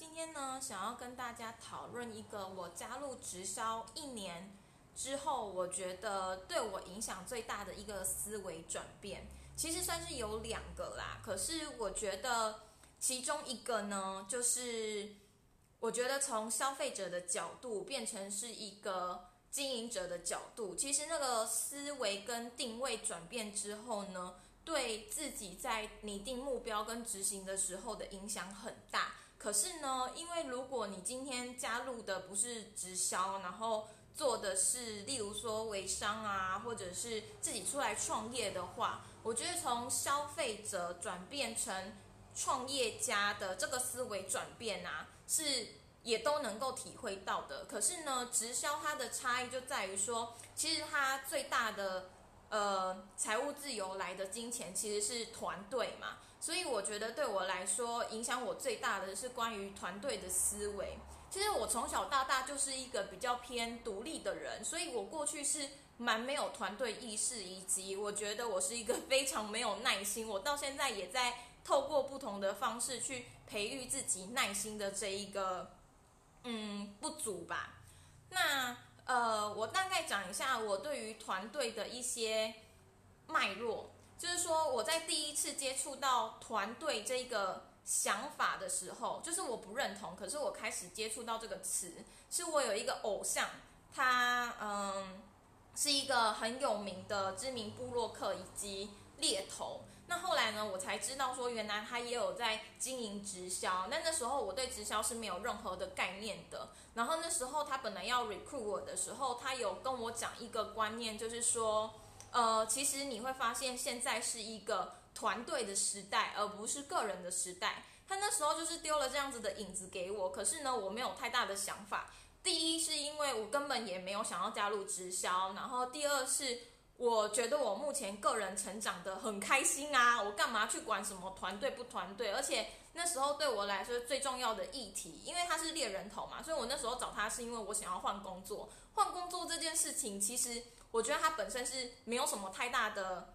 今天呢，想要跟大家讨论一个我加入直销一年之后，我觉得对我影响最大的一个思维转变。其实算是有两个啦，可是我觉得其中一个呢，就是我觉得从消费者的角度变成是一个经营者的角度，其实那个思维跟定位转变之后呢，对自己在拟定目标跟执行的时候的影响很大。可是呢，因为如果你今天加入的不是直销，然后做的是例如说微商啊，或者是自己出来创业的话，我觉得从消费者转变成创业家的这个思维转变啊，是也都能够体会到的。可是呢，直销它的差异就在于说，其实它最大的呃财务自由来的金钱其实是团队嘛。所以我觉得对我来说，影响我最大的是关于团队的思维。其实我从小到大就是一个比较偏独立的人，所以我过去是蛮没有团队意识，以及我觉得我是一个 非常没有耐心。我到现在也在透过不同的方式去培育自己耐心的这一个嗯不足吧。那呃，我大概讲一下我对于团队的一些脉络。就是说，我在第一次接触到团队这个想法的时候，就是我不认同。可是我开始接触到这个词，是我有一个偶像，他嗯是一个很有名的知名布洛克以及猎头。那后来呢，我才知道说，原来他也有在经营直销。那那时候我对直销是没有任何的概念的。然后那时候他本来要 recruit 我的时候，他有跟我讲一个观念，就是说。呃，其实你会发现，现在是一个团队的时代，而不是个人的时代。他那时候就是丢了这样子的影子给我，可是呢，我没有太大的想法。第一是因为我根本也没有想要加入直销，然后第二是我觉得我目前个人成长的很开心啊，我干嘛去管什么团队不团队？而且那时候对我来说最重要的议题，因为他是猎人头嘛，所以我那时候找他是因为我想要换工作。换工作这件事情，其实。我觉得他本身是没有什么太大的，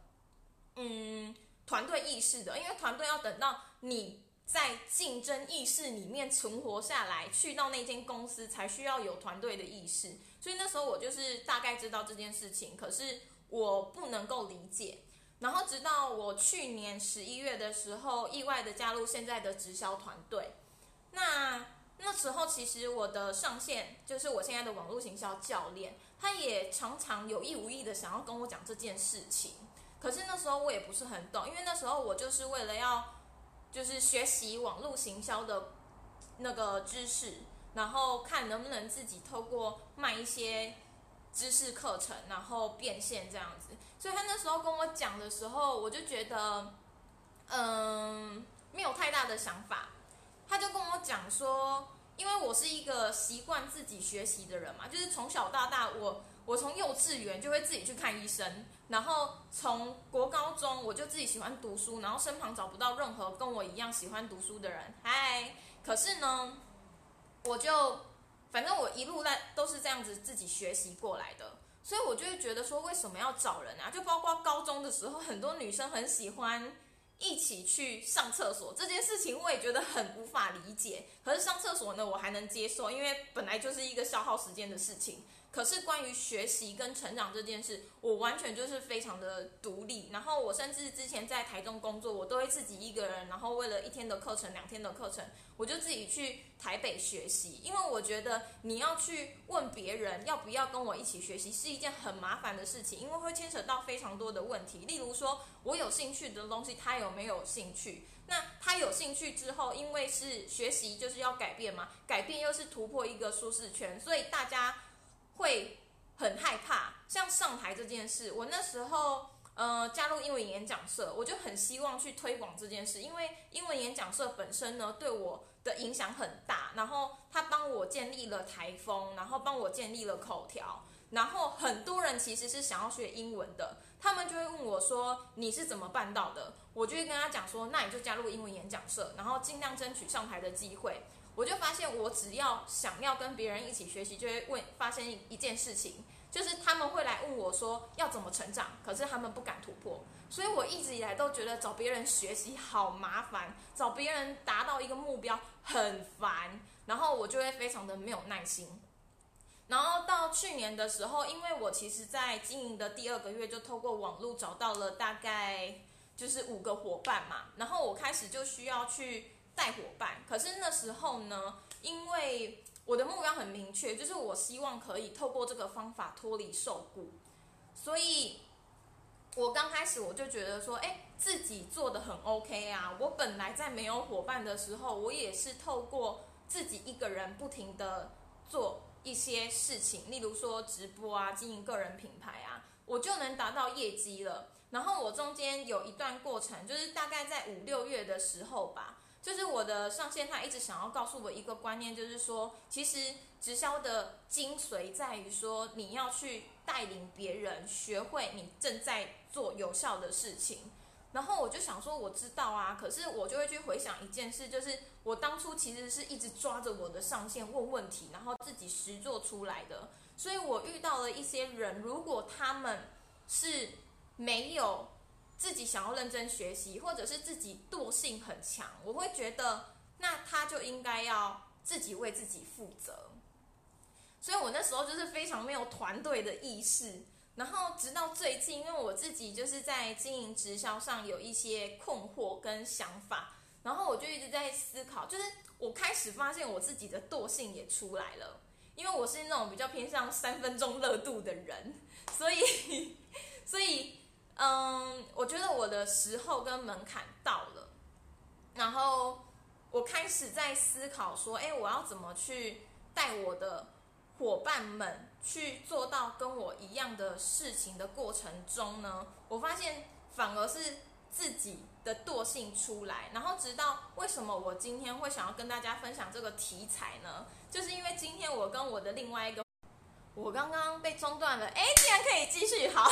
嗯，团队意识的，因为团队要等到你在竞争意识里面存活下来，去到那间公司才需要有团队的意识。所以那时候我就是大概知道这件事情，可是我不能够理解。然后直到我去年十一月的时候，意外的加入现在的直销团队，那。那时候其实我的上线就是我现在的网络行销教练，他也常常有意无意的想要跟我讲这件事情。可是那时候我也不是很懂，因为那时候我就是为了要就是学习网络行销的那个知识，然后看能不能自己透过卖一些知识课程，然后变现这样子。所以他那时候跟我讲的时候，我就觉得嗯没有太大的想法。他就跟我讲说，因为我是一个习惯自己学习的人嘛，就是从小到大，我我从幼稚园就会自己去看医生，然后从国高中我就自己喜欢读书，然后身旁找不到任何跟我一样喜欢读书的人。嗨，可是呢，我就反正我一路在都是这样子自己学习过来的，所以我就会觉得说，为什么要找人啊？就包括高中的时候，很多女生很喜欢。一起去上厕所这件事情，我也觉得很无法理解。可是上厕所呢，我还能接受，因为本来就是一个消耗时间的事情。可是关于学习跟成长这件事，我完全就是非常的独立。然后我甚至之前在台中工作，我都会自己一个人，然后为了一天的课程、两天的课程，我就自己去台北学习。因为我觉得你要去问别人要不要跟我一起学习，是一件很麻烦的事情，因为会牵扯到非常多的问题。例如说，我有兴趣的东西，他有没有兴趣？那他有兴趣之后，因为是学习就是要改变嘛，改变又是突破一个舒适圈，所以大家。会很害怕，像上台这件事，我那时候呃加入英文演讲社，我就很希望去推广这件事，因为英文演讲社本身呢对我的影响很大，然后他帮我建立了台风，然后帮我建立了口条，然后很多人其实是想要学英文的，他们就会问我说你是怎么办到的？我就会跟他讲说，那你就加入英文演讲社，然后尽量争取上台的机会。我就发现，我只要想要跟别人一起学习，就会问发现一件事情，就是他们会来问我说要怎么成长，可是他们不敢突破。所以我一直以来都觉得找别人学习好麻烦，找别人达到一个目标很烦，然后我就会非常的没有耐心。然后到去年的时候，因为我其实在经营的第二个月就透过网络找到了大概就是五个伙伴嘛，然后我开始就需要去带伙伴。可是那时候呢，因为我的目标很明确，就是我希望可以透过这个方法脱离受雇，所以我刚开始我就觉得说，哎，自己做的很 OK 啊。我本来在没有伙伴的时候，我也是透过自己一个人不停的做。一些事情，例如说直播啊，经营个人品牌啊，我就能达到业绩了。然后我中间有一段过程，就是大概在五六月的时候吧，就是我的上线他一直想要告诉我一个观念，就是说，其实直销的精髓在于说，你要去带领别人学会你正在做有效的事情。然后我就想说，我知道啊，可是我就会去回想一件事，就是我当初其实是一直抓着我的上线问问题，然后自己实做出来的。所以我遇到了一些人，如果他们是没有自己想要认真学习，或者是自己惰性很强，我会觉得那他就应该要自己为自己负责。所以我那时候就是非常没有团队的意识。然后直到最近，因为我自己就是在经营直销上有一些困惑跟想法，然后我就一直在思考，就是我开始发现我自己的惰性也出来了，因为我是那种比较偏向三分钟热度的人，所以，所以，嗯，我觉得我的时候跟门槛到了，然后我开始在思考说，哎，我要怎么去带我的。伙伴们去做到跟我一样的事情的过程中呢，我发现反而是自己的惰性出来。然后直到为什么我今天会想要跟大家分享这个题材呢？就是因为今天我跟我的另外一个，我刚刚被中断了，哎，竟然可以继续，好，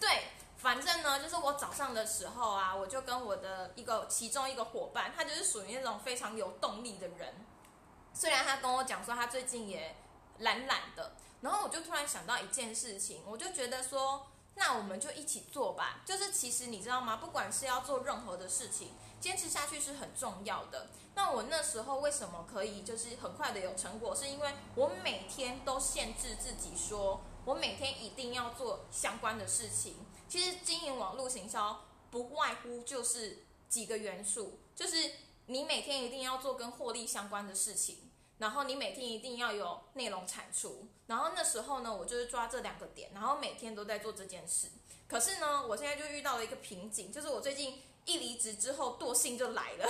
对，反正呢，就是我早上的时候啊，我就跟我的一个其中一个伙伴，他就是属于那种非常有动力的人。虽然他跟我讲说他最近也懒懒的，然后我就突然想到一件事情，我就觉得说，那我们就一起做吧。就是其实你知道吗？不管是要做任何的事情，坚持下去是很重要的。那我那时候为什么可以就是很快的有成果？是因为我每天都限制自己说，我每天一定要做相关的事情。其实经营网络行销不外乎就是几个元素，就是你每天一定要做跟获利相关的事情。然后你每天一定要有内容产出，然后那时候呢，我就是抓这两个点，然后每天都在做这件事。可是呢，我现在就遇到了一个瓶颈，就是我最近一离职之后，惰性就来了，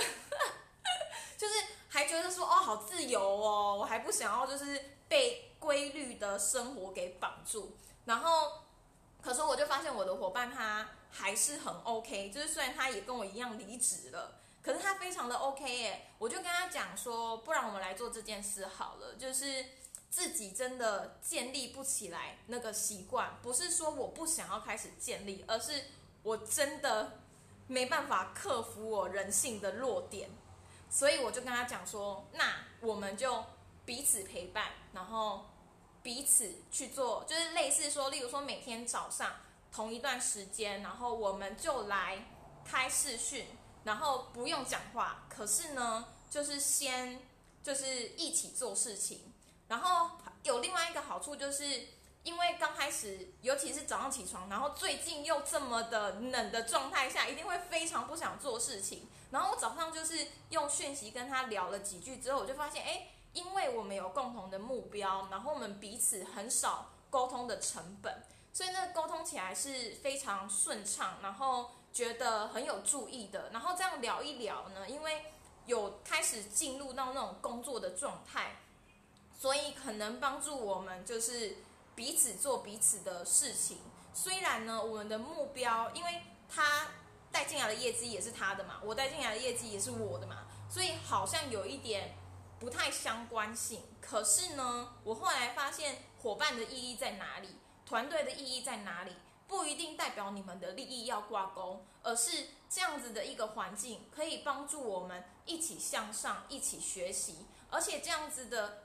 就是还觉得说哦，好自由哦，我还不想要就是被规律的生活给绑住。然后，可是我就发现我的伙伴他还是很 OK，就是虽然他也跟我一样离职了。可是他非常的 OK 耶，我就跟他讲说，不然我们来做这件事好了。就是自己真的建立不起来那个习惯，不是说我不想要开始建立，而是我真的没办法克服我人性的弱点。所以我就跟他讲说，那我们就彼此陪伴，然后彼此去做，就是类似说，例如说每天早上同一段时间，然后我们就来开视讯。然后不用讲话，可是呢，就是先就是一起做事情。然后有另外一个好处，就是因为刚开始，尤其是早上起床，然后最近又这么的冷的状态下，一定会非常不想做事情。然后我早上就是用讯息跟他聊了几句之后，我就发现，哎，因为我们有共同的目标，然后我们彼此很少沟通的成本，所以那个沟通起来是非常顺畅。然后。觉得很有注意的，然后这样聊一聊呢，因为有开始进入到那种工作的状态，所以可能帮助我们就是彼此做彼此的事情。虽然呢，我们的目标，因为他带进来的业绩也是他的嘛，我带进来的业绩也是我的嘛，所以好像有一点不太相关性。可是呢，我后来发现伙伴的意义在哪里，团队的意义在哪里？不一定代表你们的利益要挂钩，而是这样子的一个环境可以帮助我们一起向上，一起学习，而且这样子的，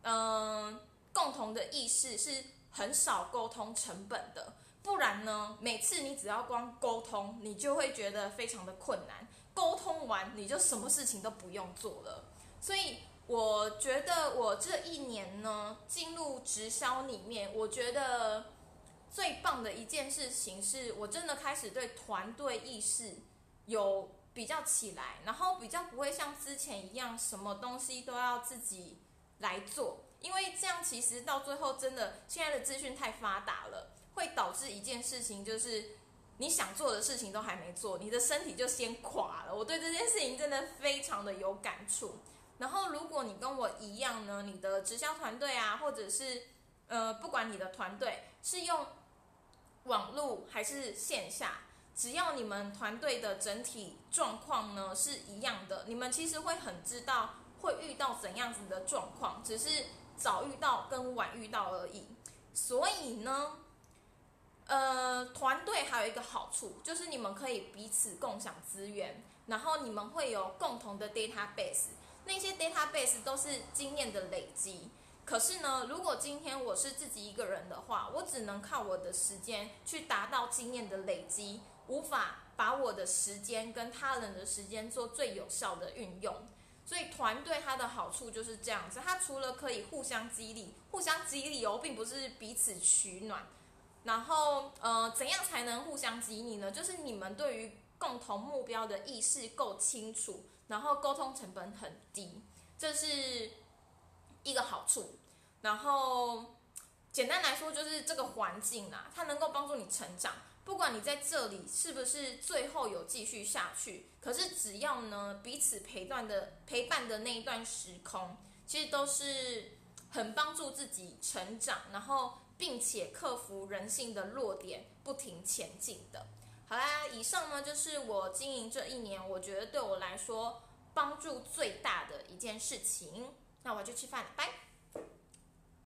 嗯，共同的意识是很少沟通成本的。不然呢，每次你只要光沟通，你就会觉得非常的困难。沟通完，你就什么事情都不用做了。所以我觉得我这一年呢，进入直销里面，我觉得最棒的一件事情是我真的开始对团队意识有比较起来，然后比较不会像之前一样，什么东西都要自己来做。因为这样其实到最后真的，现在的资讯太发达了。会导致一件事情，就是你想做的事情都还没做，你的身体就先垮了。我对这件事情真的非常的有感触。然后，如果你跟我一样呢，你的直销团队啊，或者是呃，不管你的团队是用网络还是线下，只要你们团队的整体状况呢是一样的，你们其实会很知道会遇到怎样子的状况，只是早遇到跟晚遇到而已。所以呢。呃，团队还有一个好处，就是你们可以彼此共享资源，然后你们会有共同的 database，那些 database 都是经验的累积。可是呢，如果今天我是自己一个人的话，我只能靠我的时间去达到经验的累积，无法把我的时间跟他人的时间做最有效的运用。所以团队它的好处就是这样子，它除了可以互相激励，互相激励哦，并不是彼此取暖。然后，呃，怎样才能互相激励呢？就是你们对于共同目标的意识够清楚，然后沟通成本很低，这是一个好处。然后，简单来说，就是这个环境啊，它能够帮助你成长。不管你在这里是不是最后有继续下去，可是只要呢彼此陪伴的陪伴的那一段时空，其实都是很帮助自己成长。然后。并且克服人性的弱点，不停前进的。好啦，以上呢就是我经营这一年，我觉得对我来说帮助最大的一件事情。那我就吃饭了，拜。